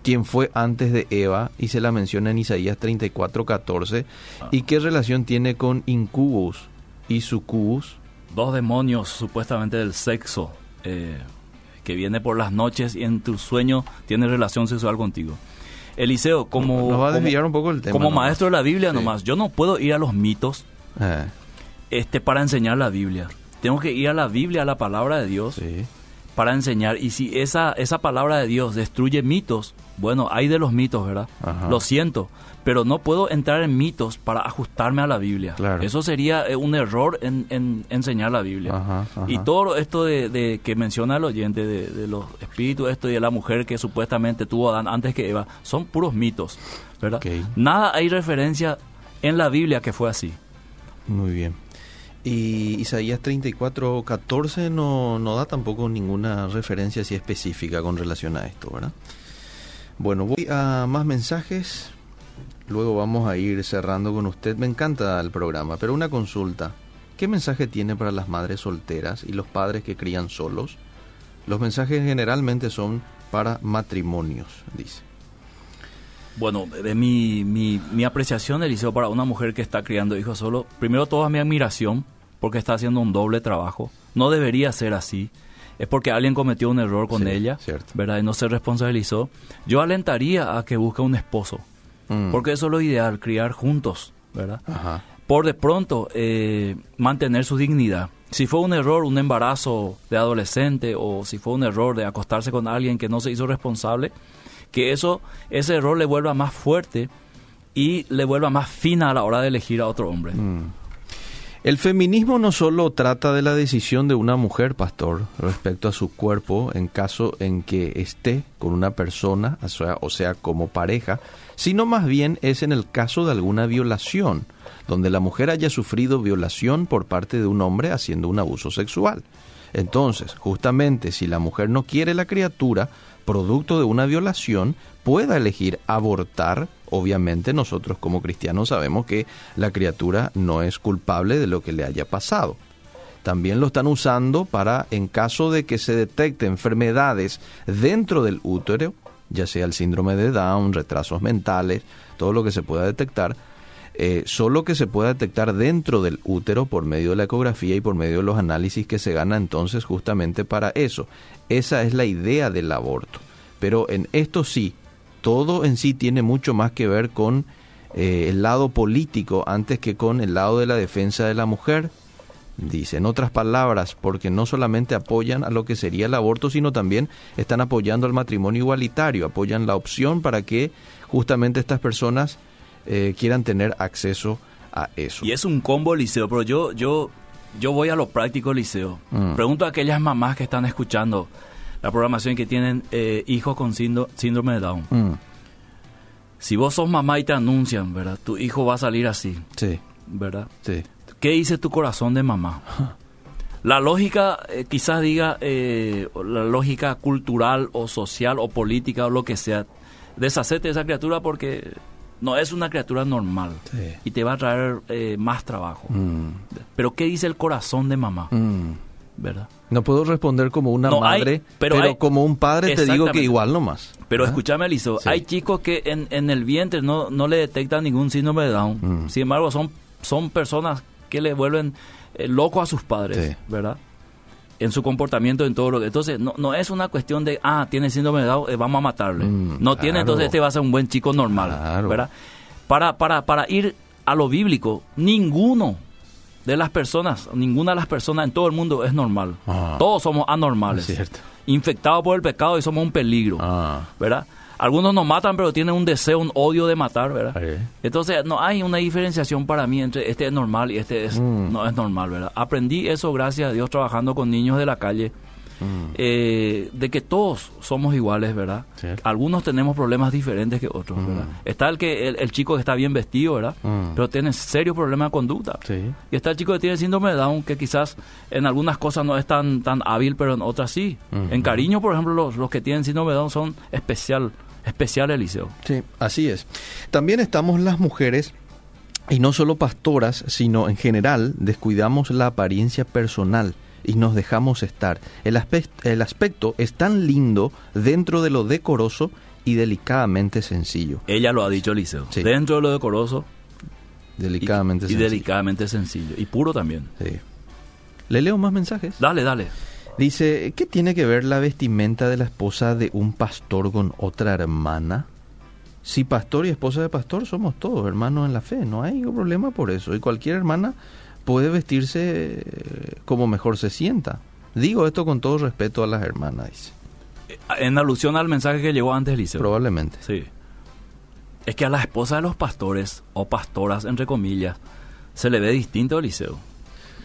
quien fue antes de Eva y se la menciona en Isaías 34, 14? ¿Y qué relación tiene con Incubus y Sucubus? Dos demonios supuestamente del sexo. Eh, que viene por las noches y en tu sueño tiene relación sexual contigo. Eliseo, como, un poco el tema, como maestro de la Biblia nomás, yo no puedo ir a los mitos eh. este, para enseñar la Biblia. Tengo que ir a la Biblia, a la palabra de Dios, para enseñar. Y si esa, esa palabra de Dios destruye mitos, bueno, hay de los mitos, ¿verdad? Lo siento, pero no puedo entrar en mitos para ajustarme a la Biblia. Eso sería eh, un error en, enseñar la Biblia. Y todo esto de, que menciona el oyente, de, los espíritus, esto y de la mujer que supuestamente tuvo Adán antes que Eva, son puros mitos, ¿verdad? Nada hay referencia en la Biblia que fue así. Muy bien. Y Isaías 34, 14 no, no da tampoco ninguna referencia así específica con relación a esto, ¿verdad? Bueno, voy a más mensajes. Luego vamos a ir cerrando con usted. Me encanta el programa, pero una consulta. ¿Qué mensaje tiene para las madres solteras y los padres que crían solos? Los mensajes generalmente son para matrimonios, dice. Bueno, de mi, mi, mi apreciación, Eliseo, para una mujer que está criando hijos solo, primero toda mi admiración, porque está haciendo un doble trabajo. No debería ser así. Es porque alguien cometió un error con ella, ¿verdad? Y no se responsabilizó. Yo alentaría a que busque un esposo, mm. porque eso es lo ideal, criar juntos, ¿verdad? Por de pronto, eh, mantener su dignidad. Si fue un error, un embarazo de adolescente, o si fue un error de acostarse con alguien que no se hizo responsable, que eso, ese error le vuelva más fuerte y le vuelva más fina a la hora de elegir a otro hombre. Mm. El feminismo no solo trata de la decisión de una mujer, pastor, respecto a su cuerpo en caso en que esté con una persona, o sea, o sea, como pareja, sino más bien es en el caso de alguna violación, donde la mujer haya sufrido violación por parte de un hombre haciendo un abuso sexual. Entonces, justamente si la mujer no quiere la criatura, producto de una violación, pueda elegir abortar. Obviamente nosotros como cristianos sabemos que la criatura no es culpable de lo que le haya pasado. También lo están usando para, en caso de que se detecte enfermedades dentro del útero, ya sea el síndrome de Down, retrasos mentales, todo lo que se pueda detectar, eh, solo que se pueda detectar dentro del útero por medio de la ecografía y por medio de los análisis que se gana entonces justamente para eso. Esa es la idea del aborto. Pero en esto sí, todo en sí tiene mucho más que ver con eh, el lado político antes que con el lado de la defensa de la mujer. Dice, en otras palabras, porque no solamente apoyan a lo que sería el aborto, sino también están apoyando al matrimonio igualitario, apoyan la opción para que justamente estas personas eh, quieran tener acceso a eso. Y es un combo liceo, pero yo, yo, yo voy a lo práctico liceo. Mm. Pregunto a aquellas mamás que están escuchando la programación que tienen eh, hijos con síndrome de Down. Mm, Si vos sos mamá y te anuncian, ¿verdad? Tu hijo va a salir así, sí, ¿verdad? sí. ¿Qué dice tu corazón de mamá? La lógica, eh, quizás diga, eh, la lógica cultural o social o política o lo que sea, deshacerte de esa criatura porque no es una criatura normal Sí. y te va a traer eh, más trabajo. Mm, Pero ¿qué dice el corazón de mamá? mm. ¿Verdad? No puedo responder como una No, hay- madre, pero pero, hay- como un padre te digo que igual nomás. Pero ¿Ah? escúchame, Sí. hay chicos que en, en el vientre no, no le detectan ningún síndrome de Down. Mm. Sin embargo, son, son personas que le vuelven eh, locos a sus padres, Sí. ¿verdad? En su comportamiento, en todo lo que... Entonces, no, no es una cuestión de, ah, tiene síndrome de Down, eh, vamos a matarle. Mm, no tiene, claro. entonces este va a ser un buen chico normal, Claro. ¿verdad? Para, para, para ir a lo bíblico, ninguno de las personas, ninguna de las personas en todo el mundo es normal. Ah. Todos somos anormales. Infectados por el pecado y somos un peligro. Ah, ¿verdad? Algunos nos matan, pero tienen un deseo, un odio de matar, ¿verdad? Entonces, no hay una diferenciación para mí entre este es normal y este es, Mm. no es normal, ¿verdad? Aprendí eso, gracias a Dios, trabajando con niños de la calle, Mm. eh, de que todos somos iguales, ¿verdad? Cierto. Algunos tenemos problemas diferentes que otros, ¿verdad? Está el, que, el, el chico que está bien vestido, ¿verdad? Mm. Pero tiene serios problemas de conducta. Sí. Y está el chico que tiene síndrome de Down, que quizás en algunas cosas no es tan, tan hábil, pero en otras sí. En cariño, por ejemplo, los, los que tienen síndrome de Down son especial, especial Eliseo. Sí, así es. También estamos las mujeres, y no solo pastoras, sino en general, descuidamos la apariencia personal y nos dejamos estar. El, aspect- el aspecto es tan lindo dentro de lo decoroso y delicadamente sencillo. Ella lo ha dicho Eliseo. Sí. Dentro de lo decoroso y, Delicadamente y sencillo. delicadamente sencillo. Y puro también. Sí. ¿Le leo más mensajes? Dale, dale. Dice, ¿qué tiene que ver la vestimenta de la esposa de un pastor con otra hermana? Si pastor y esposa de pastor somos todos hermanos en la fe, no hay ningún problema por eso. Y cualquier hermana puede vestirse eh, como mejor se sienta. Digo esto con todo respeto a las hermanas, dice. Eh, En alusión al mensaje que llegó antes Eliseo. Probablemente. Sí. Es que a la esposa de los pastores, o pastoras, entre comillas, se le ve distinto Eliseo.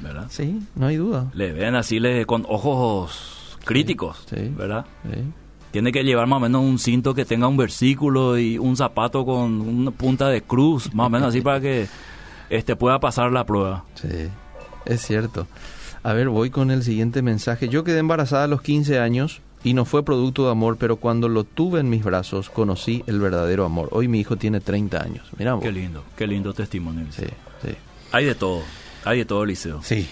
¿Verdad? Sí, no hay duda. Le ven así le, con ojos críticos, sí. ¿verdad? Sí. Tiene que llevar más o menos un cinto que tenga un versículo y un zapato con una punta de cruz, más o menos así para que este pueda pasar la prueba. Sí, es cierto. A ver, voy con el siguiente mensaje. Yo quedé embarazada a los 15 años y no fue producto de amor, pero cuando lo tuve en mis brazos conocí el verdadero amor. Hoy mi hijo tiene 30 años. Mira, vos. Qué lindo, qué lindo testimonio. Sí, sí. Hay de todo, hay de todo Eliseo. Sí.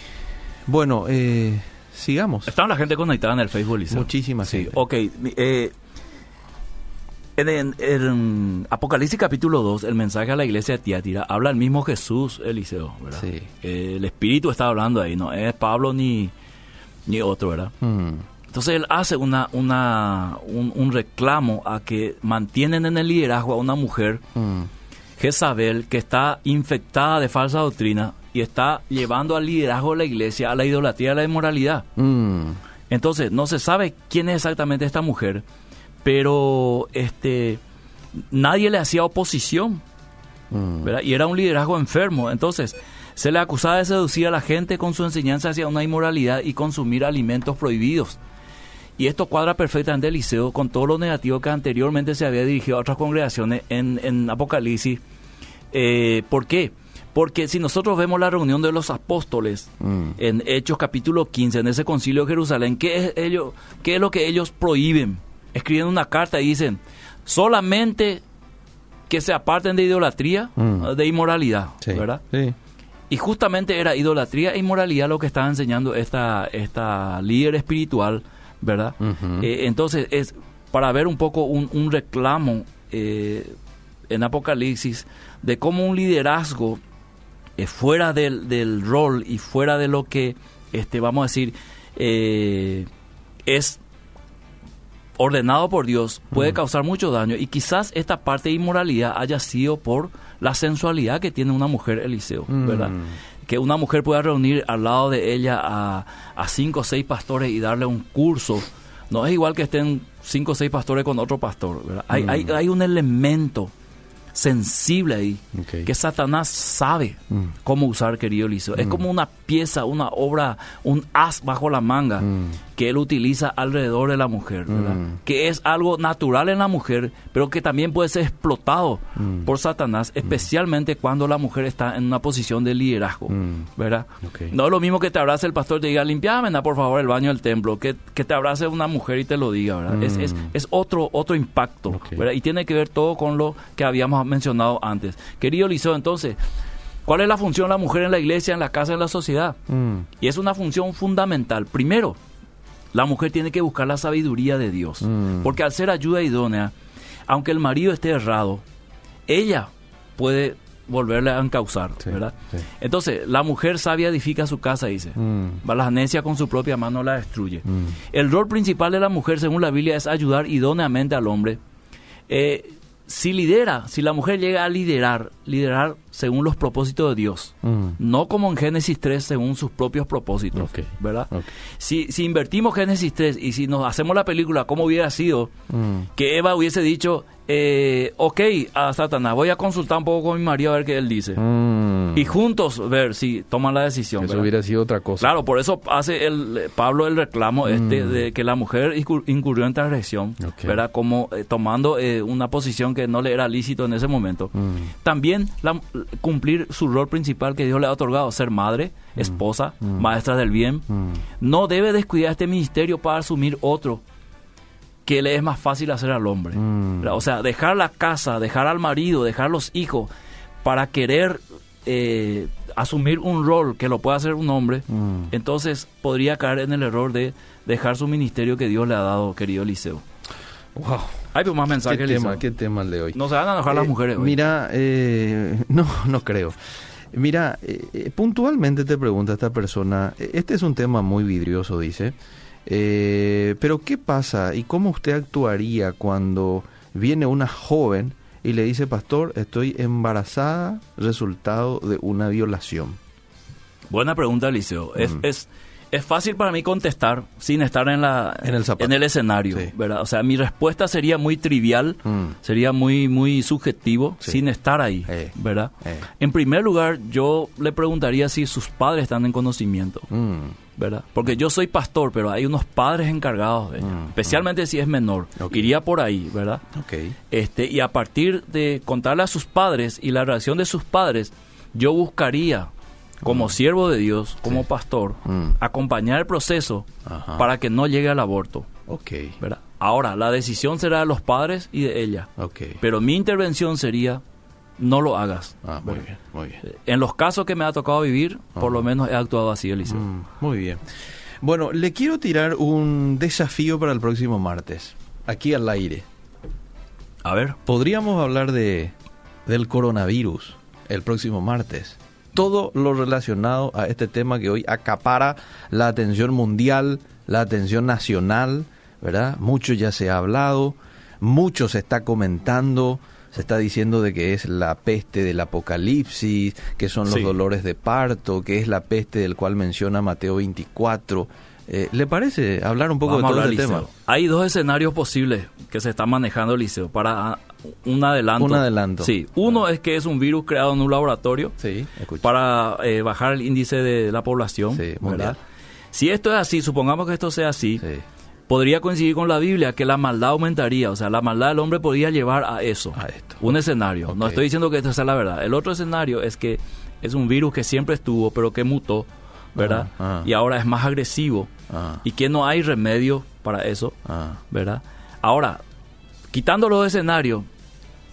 Bueno, eh, sigamos. Está la gente conectada en el Facebook, Eliseo. Muchísima Sí, gente. ok. eh, en, en- en Apocalipsis capítulo 2, el mensaje a la iglesia de Tiatira, habla el mismo Jesús, Eliseo, ¿verdad? Sí. Eh, el Espíritu está hablando ahí, no es Pablo ni, ni otro, ¿verdad? Mm, Entonces él hace una, una, un, un reclamo a que mantienen en el liderazgo a una mujer, mm, Jezabel, que está infectada de falsa doctrina y está llevando al liderazgo de la iglesia a la idolatría y a la inmoralidad. mm, Entonces, no se sabe quién es exactamente esta mujer, pero este nadie le hacía oposición, mm. Y era un liderazgo enfermo. Entonces, se le acusaba de seducir a la gente con su enseñanza hacia una inmoralidad y consumir alimentos prohibidos. Y esto cuadra perfectamente Eliseo con todo lo negativo que anteriormente se había dirigido a otras congregaciones en, en Apocalipsis. Eh, ¿Por qué? Porque si nosotros vemos la reunión de los apóstoles Mm. en Hechos capítulo 15, en ese concilio de Jerusalén, ¿qué es, ello- qué es lo que ellos prohíben? escribiendo una carta y dicen, solamente que se aparten de idolatría, Mm. de inmoralidad, Sí, ¿verdad? sí. Y justamente era idolatría e inmoralidad lo que estaba enseñando esta, esta líder espiritual, ¿verdad? Eh, entonces, es para ver un poco un, un reclamo eh, en Apocalipsis de cómo un liderazgo eh, fuera del, del rol y fuera de lo que, este, vamos a decir, eh, es ordenado por Dios, puede causar mucho daño. Y quizás esta parte de inmoralidad haya sido por la sensualidad que tiene una mujer, Eliseo, ¿verdad? Mm. Que una mujer pueda reunir al lado de ella a, a cinco o seis pastores y darle un curso. No es igual que estén cinco o seis pastores con otro pastor, ¿verdad? Hay, hay, hay un elemento sensible ahí que Satanás sabe Mm. cómo usar, querido Eliseo. Es como una pieza, una obra, un as bajo la manga Mm. que él utiliza alrededor de la mujer, ¿verdad? Mm. Que es algo natural en la mujer, pero que también puede ser explotado Mm. por Satanás, especialmente cuando la mujer está en una posición de liderazgo. ¿verdad? No es lo mismo que te abrace el pastor y te diga, limpiame, por favor, el baño del templo, que, que te abrace una mujer y te lo diga, ¿verdad? Es, es, es otro, otro impacto. Y tiene que ver todo con lo que habíamos mencionado antes. Querido Liceo, entonces, ¿cuál es la función de la mujer en la iglesia, en la casa, en la sociedad? Mm. Y es una función fundamental. Primero, la mujer tiene que buscar la sabiduría de Dios. Mm. Porque al ser ayuda idónea, aunque el marido esté errado, ella puede volverle a encauzar, Sí, ¿verdad? sí. Entonces, la mujer sabia edifica su casa, dice. Mm. La necia con su propia mano la destruye. Mm. El rol principal de la mujer, según la Biblia, es ayudar idóneamente al hombre. Eh, si lidera, si la mujer llega a liderar, liderar según los propósitos de Dios, Mm. no como en Génesis 3 según sus propios propósitos, ¿verdad? Si, si invertimos Génesis 3 y si nos hacemos la película, ¿cómo hubiera sido Mm. que Eva hubiese dicho, eh, ok, a Satanás, voy a consultar un poco con mi marido a ver qué él dice? Mm. Y juntos ver si toman la decisión. Eso ¿verdad? hubiera sido otra cosa. Claro, por eso hace el Pablo el reclamo este de que la mujer incur- incurrió en transgresión. ¿verdad? Como eh, tomando eh, una posición que no le era lícito en ese momento. Mm. También la- cumplir su rol principal que Dios le ha otorgado, ser madre, esposa, Mm. maestra del bien. Mm. No debe descuidar este ministerio para asumir otro que le es más fácil hacer al hombre. Mm. O sea, dejar la casa, dejar al marido, dejar los hijos para querer eh, asumir un rol que lo pueda hacer un hombre, Mm. entonces podría caer en el error de dejar su ministerio que Dios le ha dado, querido Eliseo. Wow. Hay más ¿Qué mensajes, tema, Eliseo. qué tema el de hoy? No se van a enojar las Eh, mujeres. hoy. Mira, eh, no, no creo. Mira, eh, eh, puntualmente te pregunta esta persona, este es un tema muy vidrioso, dice, pero ¿qué pasa y cómo usted actuaría cuando viene una joven y le dice, pastor, estoy embarazada, resultado de una violación? Buena pregunta, Mm. es, es fácil para mí contestar sin estar en, la, En el zapato. en el escenario, Sí. ¿verdad? O sea, mi respuesta sería muy trivial, Mm. sería muy, muy subjetivo, Sí. sin estar ahí, Eh. ¿verdad? Eh. En primer lugar, yo le preguntaría si sus padres están en conocimiento, Mm. ¿verdad? Porque yo soy pastor, pero hay unos padres encargados de ella, Mm, especialmente si es menor. Ok. Iría por ahí, ¿verdad? Ok. Este, y a partir de contarle a sus padres y la reacción de sus padres, yo buscaría, como siervo de Dios, como Sí. pastor, Mm. acompañar el proceso Ajá. para que no llegue al aborto. Ok. ¿verdad? Ahora, la decisión será de los padres y de ella. Ok. Pero mi intervención sería, no lo hagas. Ah, muy bien, muy bien. En los casos que me ha tocado vivir, por lo menos he actuado así, Eliseo. Mm, muy bien. Bueno, le quiero tirar un desafío para el próximo martes, aquí al aire. A ver. Podríamos hablar de del coronavirus el próximo martes. Todo lo relacionado a este tema que hoy acapara la atención mundial, la atención nacional, ¿verdad? Mucho ya se ha hablado, mucho se está comentando, se está diciendo de que es la peste del apocalipsis, que son los Sí. dolores de parto, que es la peste del cual menciona Mateo 24. Eh, ¿Le parece hablar un poco Vamos de todo este tema? Hay dos escenarios posibles que se están manejando, Liceo, para un adelanto. Un adelanto. Sí. Uno es que es un virus creado en un laboratorio Sí, para eh, bajar el índice de la población. Sí, mundial. ¿verdad? Si esto es así, supongamos que esto sea así, Sí. podría coincidir con la Biblia que la maldad aumentaría, o sea, la maldad del hombre podría llevar a eso. A esto. Un escenario. No estoy diciendo que esto sea la verdad. El otro escenario es que es un virus que siempre estuvo, pero que mutó, ¿verdad? Ah, ah. Y ahora es más agresivo Ah, y que no hay remedio para eso, ah. ¿verdad? Ahora, quitando los escenarios,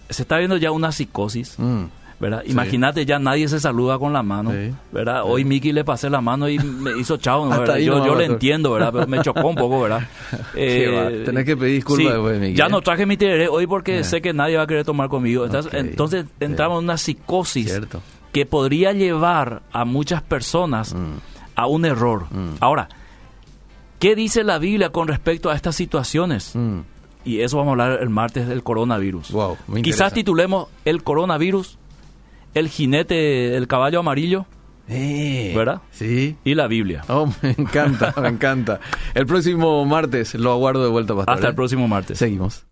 se está viendo ya una psicosis. Mm. ¿verdad? Imagínate, ya nadie se saluda con la mano, Sí. ¿verdad? Hoy Miki le pasé la mano y me hizo chao, ¿no? ¿verdad? Yo, le entiendo, ¿verdad? Pero me chocó un poco, ¿verdad? Va, tenés que pedir disculpas después, Miki, Ya ¿eh? no traje mi tereré hoy porque Eh. sé que nadie va a querer tomar conmigo. Entonces, entonces sí. entramos en una psicosis Cierto. que podría llevar a muchas personas Mm. a un error. Mm. Ahora, ¿qué dice la Biblia con respecto a estas situaciones? Mm. Y eso vamos a hablar el martes del coronavirus. Wow, Quizás titulemos el coronavirus, el jinete, el caballo amarillo Eh, ¿Verdad? Sí. y la Biblia. Oh, me encanta, me encanta. El próximo martes lo aguardo de vuelta, pastor. Hasta ¿eh? el próximo martes. Seguimos.